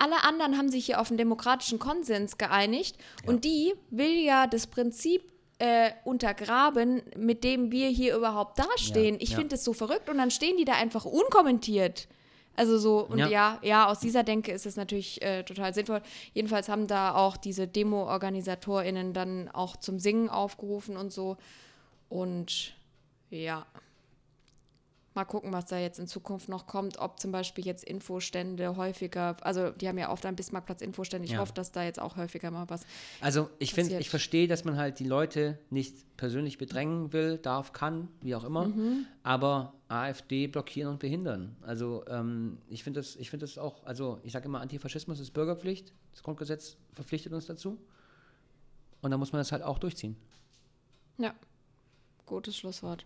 Alle anderen haben sich hier auf einen demokratischen Konsens geeinigt und die will ja das Prinzip äh, untergraben, mit dem wir hier überhaupt dastehen. Ja, ich ja. finde das so verrückt und dann stehen die da einfach unkommentiert. Also so, und Ja. ja, ja, aus dieser Denke ist es natürlich äh, total sinnvoll. Jedenfalls haben da auch diese Demo-OrganisatorInnen dann auch zum Singen aufgerufen und so. Und ja, mal gucken, was da jetzt in Zukunft noch kommt, ob zum Beispiel jetzt Infostände häufiger, also die haben ja oft am Bismarckplatz Infostände. Ich Ja. hoffe, dass da jetzt auch häufiger mal was. Also ich finde, ich verstehe, dass man halt die Leute nicht persönlich bedrängen will, darf, kann, wie auch immer, Mhm. aber AfD blockieren und behindern. Also ähm, ich finde das, ich finde das auch, also ich sage immer, Antifaschismus ist Bürgerpflicht, das Grundgesetz verpflichtet uns dazu und da muss man das halt auch durchziehen. Ja, gutes Schlusswort.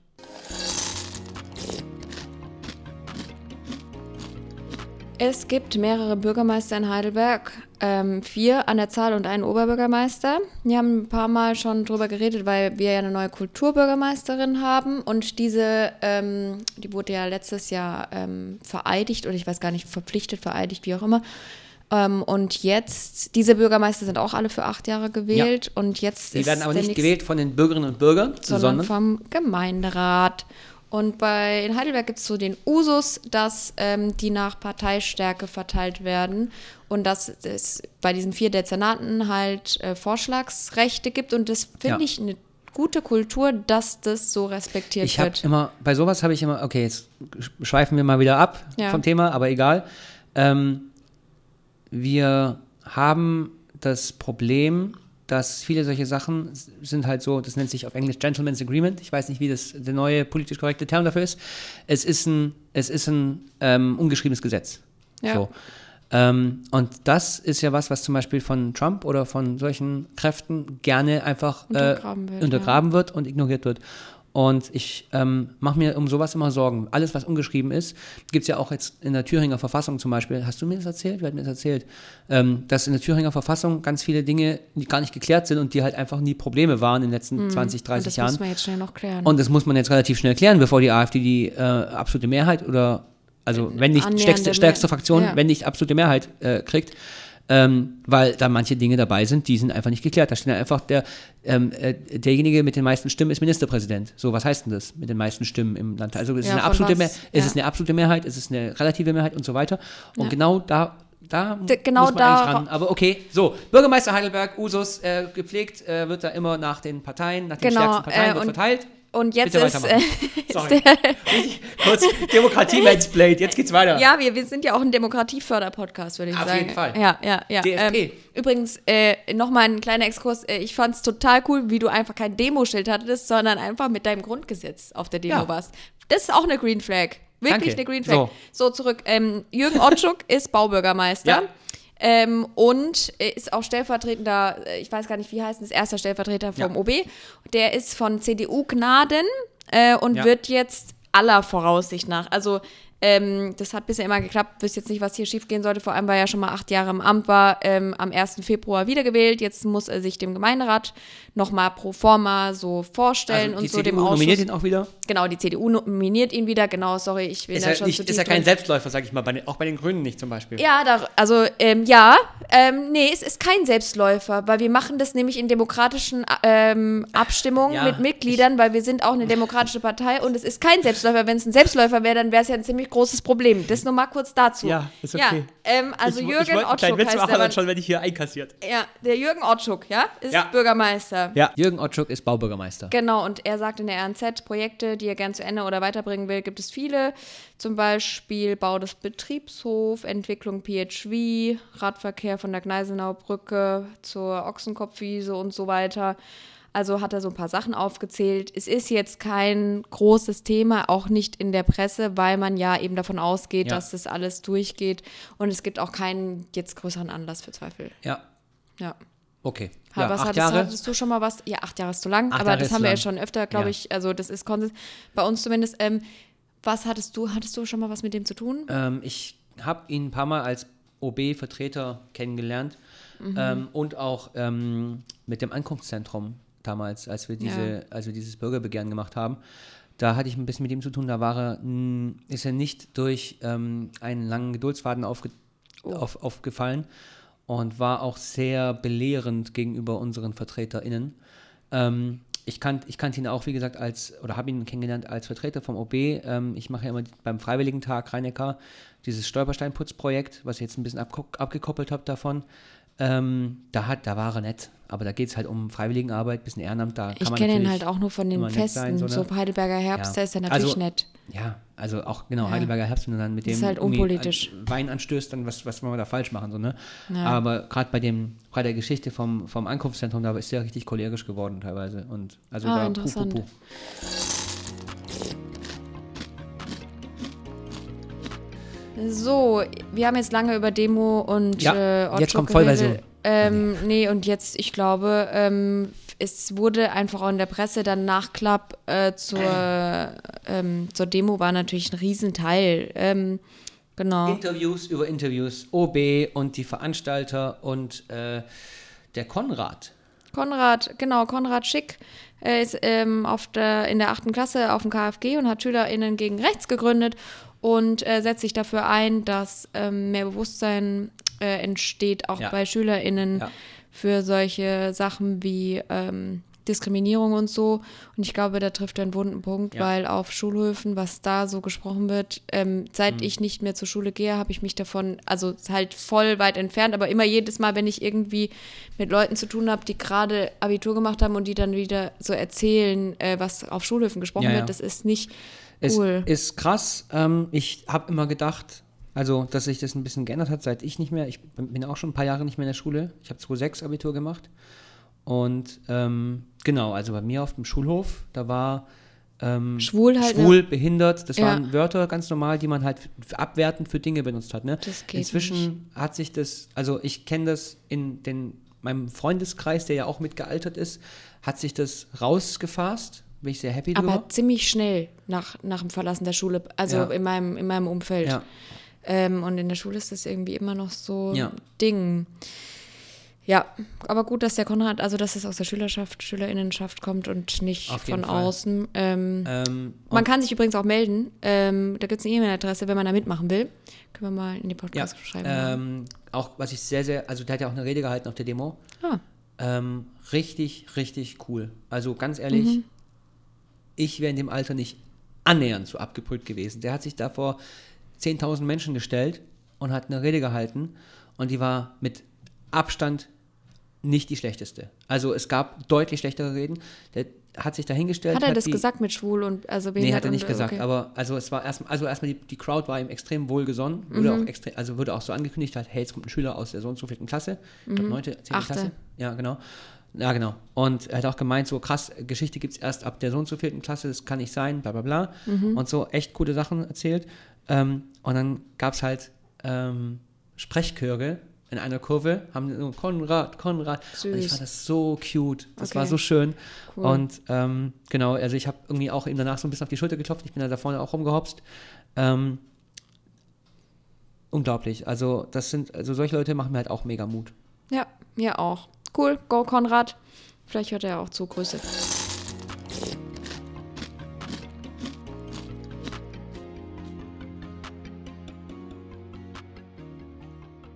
Es gibt mehrere Bürgermeister in Heidelberg, ähm, vier an der Zahl und einen Oberbürgermeister. Wir haben ein paar Mal schon drüber geredet, weil wir ja eine neue Kulturbürgermeisterin haben und diese, ähm, die wurde ja letztes Jahr ähm, vereidigt oder ich weiß gar nicht, verpflichtet, vereidigt, wie auch immer. Ähm, und jetzt, diese Bürgermeister sind auch alle für acht Jahre gewählt und jetzt Die werden aber nicht gewählt von den Bürgerinnen und Bürgern, sondern sondern vom Gemeinderat. Und bei, in Heidelberg gibt es so den Usus, dass ähm, die nach Parteistärke verteilt werden und dass es bei diesen vier Dezernaten halt äh, Vorschlagsrechte gibt. Und das finde Ja. ich eine gute Kultur, dass das so respektiert Ich habe wird. immer, bei sowas habe ich immer, okay, jetzt schweifen wir mal wieder ab Ja. vom Thema, aber egal. Ähm, wir haben das Problem, dass viele solche Sachen sind halt so, das nennt sich auf Englisch Gentleman's Agreement. Ich weiß nicht, wie das der neue politisch korrekte Term dafür ist. Es ist ein, es ist ein ähm, ungeschriebenes Gesetz. Ja. So. Ähm, und das ist ja was, was zum Beispiel von Trump oder von solchen Kräften gerne einfach äh, Untergraben wird, untergraben wird und ignoriert wird. Und ich ähm, mache mir um sowas immer Sorgen. Alles, was ungeschrieben ist, gibt es ja auch jetzt in der Thüringer Verfassung zum Beispiel. Hast du mir das erzählt? Wer hat mir das erzählt? Ähm, dass in der Thüringer Verfassung ganz viele Dinge die gar nicht geklärt sind und die halt einfach nie Probleme waren in den letzten 20, 30 Mhm. und das Jahren. muss man jetzt schnell noch klären. Und das muss man jetzt relativ schnell klären, bevor die AfD die äh, absolute Mehrheit oder, also wenn nicht stärkste, stärkste Fraktion, ja. wenn nicht absolute Mehrheit äh, kriegt, ähm, weil da manche Dinge dabei sind, die sind einfach nicht geklärt. Da steht dann einfach, der, ähm, äh, derjenige mit den meisten Stimmen ist Ministerpräsident. So, was heißt denn das mit den meisten Stimmen im Land? Also ist, Ja, es eine absolute? Mehr, ist Ja. es eine absolute Mehrheit, ist es eine relative Mehrheit und so weiter. Und Ja. genau da da genau muss man da- eigentlich ran. Aber okay, so, Bürgermeister Heidelberg, Usus, äh, gepflegt, äh, wird da immer nach den Parteien, nach den Genau, stärksten Parteien äh, verteilt. Und jetzt Bitte ist, äh, Sorry. Richtig kurz Demokratie Mansplained. Jetzt geht's weiter. Ja, wir, wir sind ja auch ein Demokratieförder-Podcast, würde ich Auf sagen. jeden Fall. Ja, ja, ja. DFP. Ähm, übrigens, äh, nochmal ein kleiner Exkurs. Äh, ich fand es total cool, wie du einfach kein Demoschild hattest, sondern einfach mit deinem Grundgesetz auf der Demo Ja. warst. Das ist auch eine Green Flag. Wirklich Danke. eine Green Flag. So. So, zurück. Ähm, Jürgen Otschuk ist Baubürgermeister. Ja. Ähm, und äh, ist auch stellvertretender, äh, ich weiß gar nicht, wie heißt das, erster Stellvertreter vom Ja. OB. Der ist von CDU Gnaden äh, und Ja. wird jetzt aller Voraussicht nach, also Ähm, das hat bisher immer geklappt. Wisst jetzt nicht, was hier schief gehen sollte. Vor allem, weil er schon mal acht Jahre im Amt war. Ähm, am 1. Februar wiedergewählt. Jetzt muss er sich dem Gemeinderat nochmal pro forma so vorstellen Also und die so CDU dem Ausschuss. nominiert ihn auch wieder. Genau, die CDU nominiert ihn wieder. Genau, sorry, ich will Ist da ja, schon nicht, zu ist ja kein. Selbstläufer, sag ich mal. Bei den, auch bei den Grünen nicht zum Beispiel. Ja, da, also ähm, ja, ähm, nee, es ist kein Selbstläufer, weil wir machen das nämlich in demokratischen ähm, Abstimmungen Ja, mit Mitgliedern, weil wir sind auch eine demokratische Partei und es ist kein Selbstläufer. Wenn es ein Selbstläufer wäre, dann wäre es ja ein ziemlich großes Problem. Das nur mal kurz dazu. Ja, ist okay. Ja, ähm, also ich, Jürgen ich einen kleinen Otschuk Witz heißt machen, der dann schon werde ich hier einkassiert. Ja, der Jürgen Otschuk, ja, ist Ja. Bürgermeister. Ja, Jürgen Otschuk ist Baubürgermeister. Genau, und er sagt in der RNZ, Projekte, die er gern zu Ende oder weiterbringen will, gibt es viele. Zum Beispiel Bau des Betriebshof, Entwicklung PHV, Radverkehr von der Gneisenauer Brücke zur Ochsenkopfwiese und so weiter. Also hat er so ein paar Sachen aufgezählt. Es ist jetzt kein großes Thema, auch nicht in der Presse, weil man ja eben davon ausgeht, Ja. dass das alles durchgeht. Und es gibt auch keinen jetzt größeren Anlass für Zweifel. Ja, Ja. okay. Ja, was hattest, hattest du schon mal was? Ja, acht Jahre ist zu lang, Acht aber Jahre das haben wir ja schon öfter, glaube Ja. ich. Also das ist Konsens. Bei uns zumindest. Ähm, was hattest du? Hattest du schon mal was mit dem zu tun? Ähm, ich habe ihn ein paar Mal als OB-Vertreter kennengelernt Mhm. ähm, und auch ähm, mit dem Ankunftszentrum damals, als wir, diese, Ja. als wir dieses Bürgerbegehren gemacht haben. Da hatte ich ein bisschen mit ihm zu tun. Da war er, mh, ist er nicht durch ähm, einen langen Geduldsfaden aufge Oh. auf, aufgefallen und war auch sehr belehrend gegenüber unseren VertreterInnen. Ähm, ich, kannt, ich kannte ihn auch, wie gesagt, als, oder habe ihn kennengelernt als Vertreter vom OB. Ähm, ich mache ja immer beim Freiwilligentag Rhein-Neckar dieses Stolpersteinputzprojekt, was ich jetzt ein bisschen abgekoppelt habe davon. Ähm, da, hat, da war er nett, aber da geht es halt um Freiwilligenarbeit, bisschen Ehrenamt. Da Ich kenne ihn halt auch nur von den Festen. sein, so, so ne? Heidelberger Herbst, Ja. da ist er natürlich Also, nett. Ja, also auch genau Ja. Heidelberger Herbst, wenn du dann mit dem ist halt an- Wein anstößt, dann was, was wollen wir da falsch machen, so, ne? Ja. Aber gerade bei dem, bei der Geschichte vom, vom Ankunftszentrum, da ist der richtig cholerisch geworden teilweise. Und also Ah, da interessant. So, wir haben jetzt lange über Demo und Ja, äh, jetzt kommt Vollversion. Ähm, nee, und jetzt, ich glaube, ähm, es wurde einfach auch in der Presse dann Nachklapp äh, zur, ähm, zur Demo war natürlich ein Riesenteil. Ähm, genau. Interviews über Interviews, OB und die Veranstalter und äh, der Konrad. Konrad, genau, Konrad Schick äh, ist ähm, auf der, in der achten Klasse auf dem KfG und hat SchülerInnen gegen rechts gegründet und äh, setzt sich dafür ein, dass ähm, mehr Bewusstsein äh, entsteht, auch Ja. bei SchülerInnen Ja. für solche Sachen wie ähm, Diskriminierung und so. Und ich glaube, da trifft er einen wunden Punkt, Ja. weil auf Schulhöfen, was da so gesprochen wird, ähm, seit Mhm. ich nicht mehr zur Schule gehe, habe ich mich davon, also halt voll weit entfernt, aber immer jedes Mal, wenn ich irgendwie mit Leuten zu tun habe, die gerade Abitur gemacht haben und die dann wieder so erzählen, äh, was auf Schulhöfen gesprochen Ja, ja. wird, das ist nicht Es cool. ist krass. Ähm, ich habe immer gedacht, also, dass sich das ein bisschen geändert hat, seit ich nicht mehr, ich bin auch schon ein paar Jahre nicht mehr in der Schule. Ich habe 2006 Abitur gemacht. Und ähm, genau, also bei mir auf dem Schulhof, da war ähm, Schwul halt, ne? schwul, behindert, das Ja. waren Wörter ganz normal, die man halt abwertend für Dinge benutzt hat. Ne? Inzwischen hat sich das, also ich kenne das in den, meinem Freundeskreis, der ja auch mitgealtert ist, hat sich das rausgefasst. Bin ich sehr happy drüber. aber ziemlich schnell nach, nach dem Verlassen der Schule, also Ja. in, meinem, in meinem Umfeld. Ja. Ähm, und in der Schule ist das irgendwie immer noch so Ja. ein Ding. Ja, aber gut, dass der Konrad, also dass es aus der Schülerschaft, Schülerinnenschaft kommt und nicht von Fall. außen. Ähm, Ähm, man kann sich übrigens auch melden. Ähm, da gibt es eine E-Mail-Adresse, wenn man da mitmachen will. Können wir mal in die Ja, Podcast schreiben. ähm, auch was ich sehr, sehr, also der hat ja auch eine Rede gehalten auf der Demo. Ah. Ähm, richtig, richtig cool. Also ganz ehrlich, Mhm. Ich wäre in dem Alter nicht annähernd so abgebrüht gewesen. Der hat sich da vor 10.000 Menschen gestellt und hat eine Rede gehalten und die war mit Abstand nicht die schlechteste. Also es gab deutlich schlechtere Reden. Der hat sich da hingestellt. hat er das die, gesagt mit schwul und also Nee, behindert hat er nicht und, gesagt, okay. aber also es war erstmal, also erstmal die, die Crowd war ihm extrem wohlgesonnen, wurde Mhm. auch extrem, also wurde auch so angekündigt, halt, hey, jetzt kommt ein Schüler aus der so und so vierten Klasse, ich Mhm. glaube neunte, zehnte. Klasse. Ja, genau. Ja, genau. Und er hat auch gemeint, so krass, Geschichte gibt es erst ab der so und so vierten Klasse, das kann nicht sein, bla bla bla. Mhm. Und so echt coole Sachen erzählt. Ähm, und dann gab es halt ähm, Sprechchöre in einer Kurve, haben so Konrad, Konrad. Und ich Süß. fand das so cute. Das Okay. war so schön. Cool. Und ähm, genau, also ich habe irgendwie auch ihm danach so ein bisschen auf die Schulter geklopft. Ich bin da, da vorne auch rumgehopst. Ähm, unglaublich. Also das sind, also solche Leute machen mir halt auch mega Mut. Ja, mir auch. Cool, go Konrad. Vielleicht hört er ja auch zu. Grüße.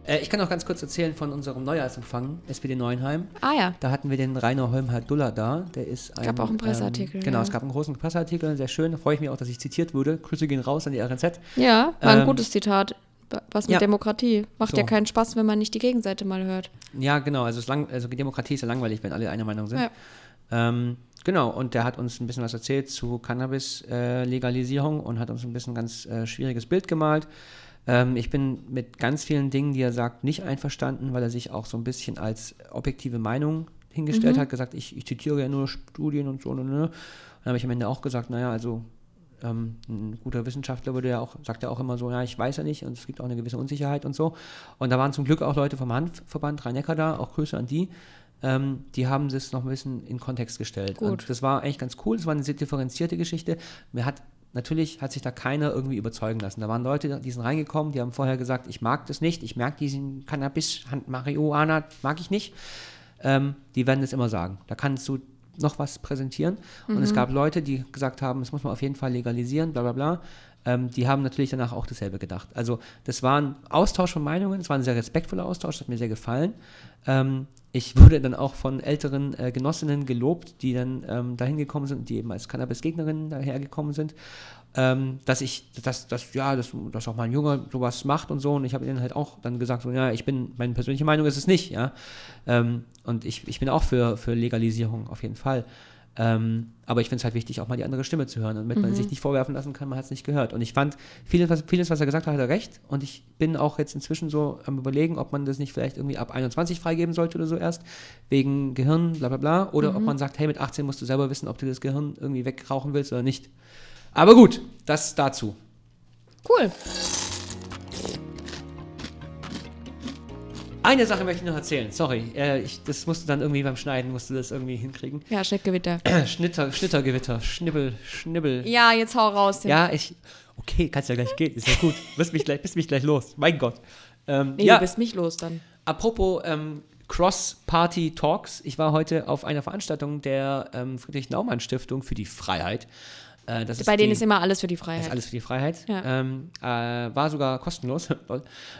Äh, ich kann auch ganz kurz erzählen von unserem Neujahrsempfang, SPD Neuenheim. Ah ja. Da hatten wir den Rainer Holmhardt-Duller da. Der ist ein, Gab auch einen Presseartikel, Ähm, genau, ja. es gab einen großen Presseartikel, sehr schön. Da freue ich mich auch, dass ich zitiert wurde. Grüße gehen raus an die RNZ. Ja, war ein Ähm, gutes Zitat. Was mit ja. Demokratie. Macht So. ja keinen Spaß, wenn man nicht die Gegenseite mal hört. Ja, genau. Also, lang, also Demokratie ist ja langweilig, wenn alle einer Meinung sind. Ja. Ähm, genau, und der hat uns ein bisschen was erzählt zu Cannabis-Legalisierung und hat uns ein bisschen ganz äh, schwieriges Bild gemalt. Ähm, ich bin mit ganz vielen Dingen, die er sagt, nicht einverstanden, weil er sich auch so ein bisschen als objektive Meinung hingestellt hat, gesagt, ich, ich zitiere ja nur Studien und so. Und, und, und. Dann habe ich am Ende auch gesagt, naja, also ähm, ein guter Wissenschaftler würde ja auch, sagt ja auch immer so, ja, ich weiß ja nicht und es gibt auch eine gewisse Unsicherheit und so. Und da waren zum Glück auch Leute vom Hanfverband Rhein-Neckar da, auch Grüße an die. Ähm, die haben das noch ein bisschen in Kontext gestellt. Gut. Und das war eigentlich ganz cool, es war eine sehr differenzierte Geschichte. Mir hat, natürlich hat sich da keiner irgendwie überzeugen lassen. Da waren Leute, die sind reingekommen, die haben vorher gesagt, ich mag das nicht, ich merke diesen Cannabis, Marihuana, mag ich nicht. Ähm, die werden das immer sagen. Da kannst du noch was präsentieren. Und es gab Leute, die gesagt haben, das muss man auf jeden Fall legalisieren, bla bla bla. Ähm, die haben natürlich danach auch dasselbe gedacht. Also das war ein Austausch von Meinungen, es war ein sehr respektvoller Austausch, das hat mir sehr gefallen. Ähm, ich wurde dann auch von älteren äh, Genossinnen gelobt, die dann ähm, dahin gekommen sind, die eben als Cannabis-Gegnerinnen dahergekommen sind, ähm, dass ich, dass, dass, ja, dass, dass auch mal ein Junge sowas macht und so. Und ich habe ihnen halt auch dann gesagt, so, ja, ich bin, meine persönliche Meinung ist es nicht, ja. Ähm, und ich, ich bin auch für, für Legalisierung auf jeden Fall. Ähm, aber ich finde es halt wichtig, auch mal die andere Stimme zu hören, damit man sich nicht vorwerfen lassen kann, man hat es nicht gehört. Und ich fand, vieles was, vieles, was er gesagt hat, hat er recht. Und ich bin auch jetzt inzwischen so am Überlegen, ob man das nicht vielleicht irgendwie ab 21 freigeben sollte oder so erst, wegen Gehirn, bla bla bla. Oder ob man sagt, hey, mit 18 musst du selber wissen, ob du das Gehirn irgendwie wegrauchen willst oder nicht. Aber gut, das dazu. Cool. Eine Sache möchte ich noch erzählen, sorry. Äh, ich, das musst du dann irgendwie beim Schneiden, musst du das irgendwie hinkriegen. Ja, Schnittgewitter. Schnitter, Schnittergewitter, Schnibbel, Schnibbel. Ja, jetzt hau raus. Ja, ich. Okay, kannst ja gleich gehen, ist ja gut. Bist mich gleich, bist mich gleich los. Mein Gott. Ähm, Nee, ja, du bist mich los dann. apropos ähm, Cross-Party-Talks. Ich war heute auf einer Veranstaltung der ähm, Friedrich-Naumann-Stiftung für die Freiheit. Äh, Bei denen die, ist immer alles für die Freiheit. alles für die Freiheit. Ja. Ähm, äh, war sogar kostenlos.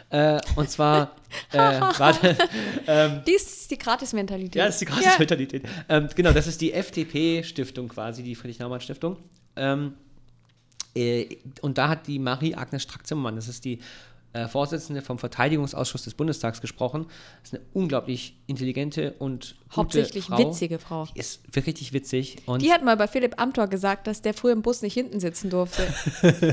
Äh, und zwar, äh, warte, ähm, Dies ist die Gratis-Mentalität. ja, das ist die Gratis-Mentalität. Ähm, genau, das ist die FDP-Stiftung quasi, die Friedrich-Naumann-Stiftung. Ähm, äh, und da hat die Marie-Agnes Strack-Zimmermann, das ist die äh, Vorsitzende vom Verteidigungsausschuss des Bundestags gesprochen. Das ist eine unglaublich intelligente und Hauptsächlich Frau. witzige Frau. Die ist wirklich richtig witzig. Und Die hat mal bei Philipp Amthor gesagt, dass der früher im Bus nicht hinten sitzen durfte.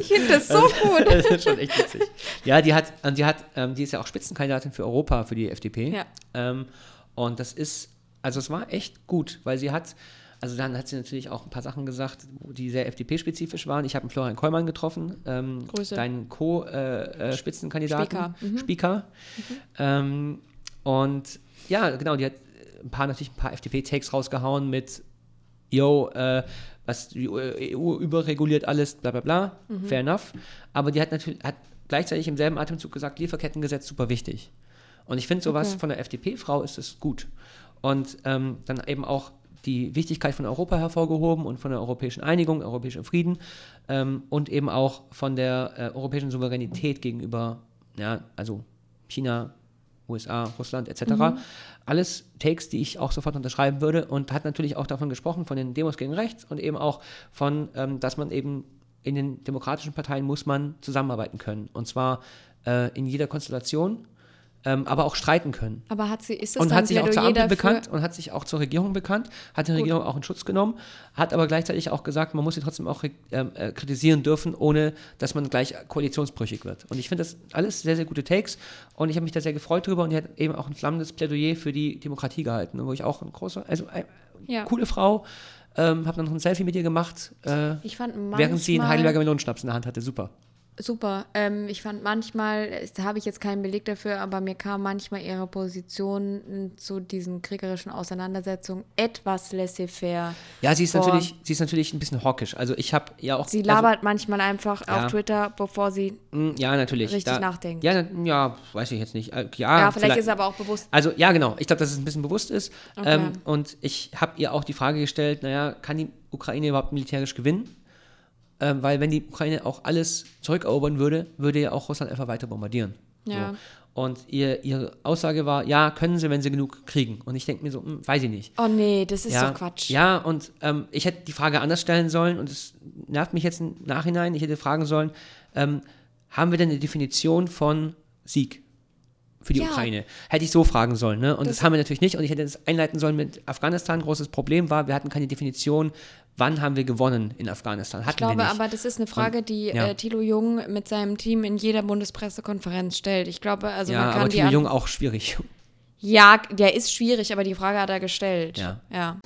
Ich finde das so gut. das ist schon echt witzig. Ja, die hat, und die hat, ähm, die ist ja auch Spitzenkandidatin für Europa für die FDP. Ja. Ähm, und das ist, also es war echt gut, weil sie hat, also dann hat sie natürlich auch ein paar Sachen gesagt, die sehr FDP-spezifisch waren. Ich habe einen Florian Kollmann getroffen, ähm, deinen Co-Spitzenkandidaten. Speaker, mhm. Speaker. Ähm, und ja, genau, die hat ein paar, natürlich ein paar FDP-Takes rausgehauen mit yo, äh, was die EU überreguliert alles, bla bla bla, Mhm. fair enough. Aber die hat natürlich hat gleichzeitig im selben Atemzug gesagt, Lieferkettengesetz super wichtig. Und ich finde sowas Okay. von der FDP-Frau ist es gut. Und ähm, dann eben auch die Wichtigkeit von Europa hervorgehoben und von der europäischen Einigung, europäischen Frieden ähm, und eben auch von der äh, europäischen Souveränität gegenüber, ja, also China, USA, Russland etc. Alles Takes, die ich auch sofort unterschreiben würde und hat natürlich auch davon gesprochen, von den Demos gegen rechts und eben auch von, ähm, dass man eben in den demokratischen Parteien muss man zusammenarbeiten können. Und zwar äh, in jeder Konstellation, ähm, aber auch streiten können. Aber hat sie, ist das Und dann hat sich auch zur Ampel bekannt und hat sich auch zur Regierung bekannt, hat die Regierung auch in Schutz genommen, hat aber gleichzeitig auch gesagt, man muss sie trotzdem auch ähm, äh, kritisieren dürfen, ohne dass man gleich koalitionsbrüchig wird. Und ich finde das alles sehr, sehr gute Takes und ich habe mich da sehr gefreut drüber und die hat eben auch ein flammendes Plädoyer für die Demokratie gehalten, wo ich auch ein großer, also äh, Ja. coole Frau, ähm, habe dann noch ein Selfie mit ihr gemacht, äh, während sie einen Heidelberger Melonenschnaps in der Hand hatte. Super. Super. Ähm, ich fand manchmal, da habe ich jetzt keinen Beleg dafür, aber mir kam manchmal ihre Position zu diesen kriegerischen Auseinandersetzungen etwas laissez-faire. Ja, sie ist, vor. natürlich, sie ist natürlich ein bisschen hawkisch. Also ich habe ja auch... Sie also, labert manchmal einfach Ja. auf Twitter, bevor sie. Mm, Ja, natürlich. richtig nachdenkt. Ja, ja, weiß ich jetzt nicht. Äh, Ja, Ja, vielleicht, ist es aber auch bewusst. Also, ja, genau. Ich glaube, dass es ein bisschen bewusst ist. Okay. Ähm, und ich habe ihr auch die Frage gestellt, naja, kann die Ukraine überhaupt militärisch gewinnen? Ähm, weil wenn die Ukraine auch alles zurückerobern würde, würde ja auch Russland einfach weiter bombardieren. Ja. So. Und ihr, ihre Aussage war, ja, können sie, wenn sie genug kriegen. Und ich denke mir so, hm, weiß ich nicht. Oh nee, das ist ja, doch Quatsch. Ja, und ähm, ich hätte die Frage anders stellen sollen und es nervt mich jetzt im Nachhinein. Ich hätte fragen sollen, ähm, haben wir denn eine Definition von Sieg für die Ja. Ukraine? Hätte ich so fragen sollen, ne? Und das, Das- haben wir natürlich nicht. Und ich hätte das einleiten sollen mit Afghanistan. Großes Problem war, wir hatten keine Definition, wann haben wir gewonnen in Afghanistan. Hatten Ich glaube aber, das ist eine Frage, die ja. äh, Thilo Jung mit seinem Team in jeder Bundespressekonferenz stellt. Ich glaube, also ja, man kann aber an- Jung auch schwierig. Ja, der ist schwierig, aber die Frage hat er gestellt. Ja. ja.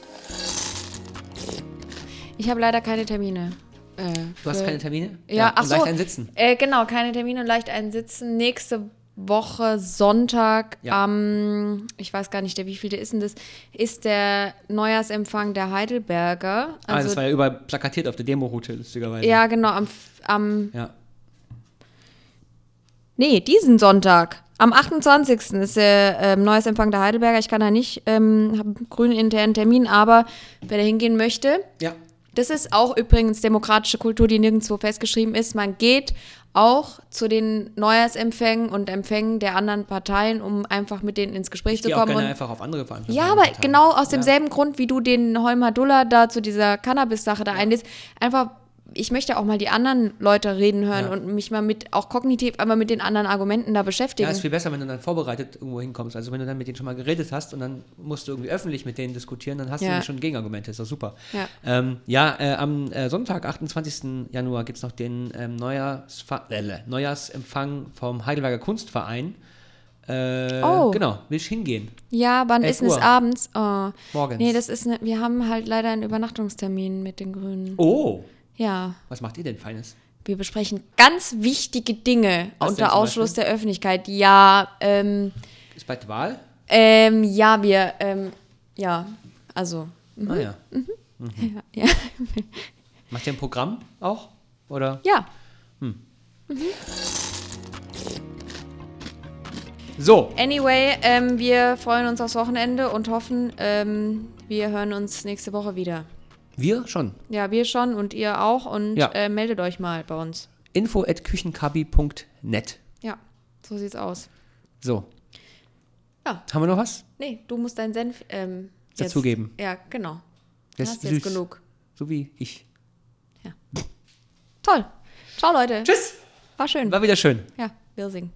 Ich habe leider keine Termine. Äh, Du hast keine Termine? Ja, ach und so. leicht ein Sitzen. Äh, genau, keine Termine und leicht einsitzen. Nächste Woche Sonntag Ja. am, ich weiß gar nicht, der wievielte ist denn das, ist der Neujahrsempfang der Heidelberger. ah, Also, das war ja überall plakatiert auf der Demo-Route, lustigerweise. ja, genau, am, am, Ja. nee, diesen Sonntag. Am 28. ist der ähm, Neujahrsempfang der Heidelberger. Ich kann da nicht, ähm, habe einen grünen internen Termin, aber wer da hingehen möchte, Ja. Das ist auch übrigens demokratische Kultur, die nirgendwo festgeschrieben ist. Man geht auch zu den Neujahrsempfängen und Empfängen der anderen Parteien, um einfach mit denen ins Gespräch Ich zu gehe auch kommen. gerne Und einfach auf andere Veranstaltungen. ja, aber Parteien. genau aus Ja. demselben Grund, wie du den Holmer Duller da zu dieser Cannabis-Sache da einlädst. Einfach, ich möchte auch mal die anderen Leute reden hören Ja. und mich mal mit, auch kognitiv, aber mit den anderen Argumenten da beschäftigen. Ja, ist viel besser, wenn du dann vorbereitet irgendwo hinkommst. Also wenn du dann mit denen schon mal geredet hast und dann musst du irgendwie öffentlich mit denen diskutieren, dann hast Ja. du schon Gegenargumente. Ist doch super. Ja. ähm, ja äh, am äh, Sonntag, 28. Januar, gibt es noch den ähm, Neujahrsfa äh, Neujahrsempfang vom Heidelberger Kunstverein. Äh, Oh. Genau, will ich hingehen. ja, wann 11 ist es abends? Oh. Morgens. Nee, das ist ne, wir haben halt leider einen Übernachtungstermin mit den Grünen. Oh, Ja. was macht ihr denn Feines? Wir besprechen ganz wichtige Dinge Was unter Ausschluss der Öffentlichkeit. Ja, ähm, Ist bald Wahl? ähm, ja, wir, ähm, ja, also, Ah ja. ja, ja. Macht ihr ein Programm auch? Oder? ja. So, Anyway, ähm, wir freuen uns aufs Wochenende und hoffen, ähm, wir hören uns nächste Woche wieder. Wir schon. Ja, wir schon und ihr auch und Ja. äh, meldet euch mal bei uns. Info at küchenkabi.net. Ja, so sieht's aus. So. Ja. Haben wir noch was? Nee, du musst deinen Senf ähm, Dazugeben. Ja, genau. Das ist jetzt genug. So wie ich. Toll. Ciao, Leute. Tschüss. War schön. War wieder schön. Ja, wir singen.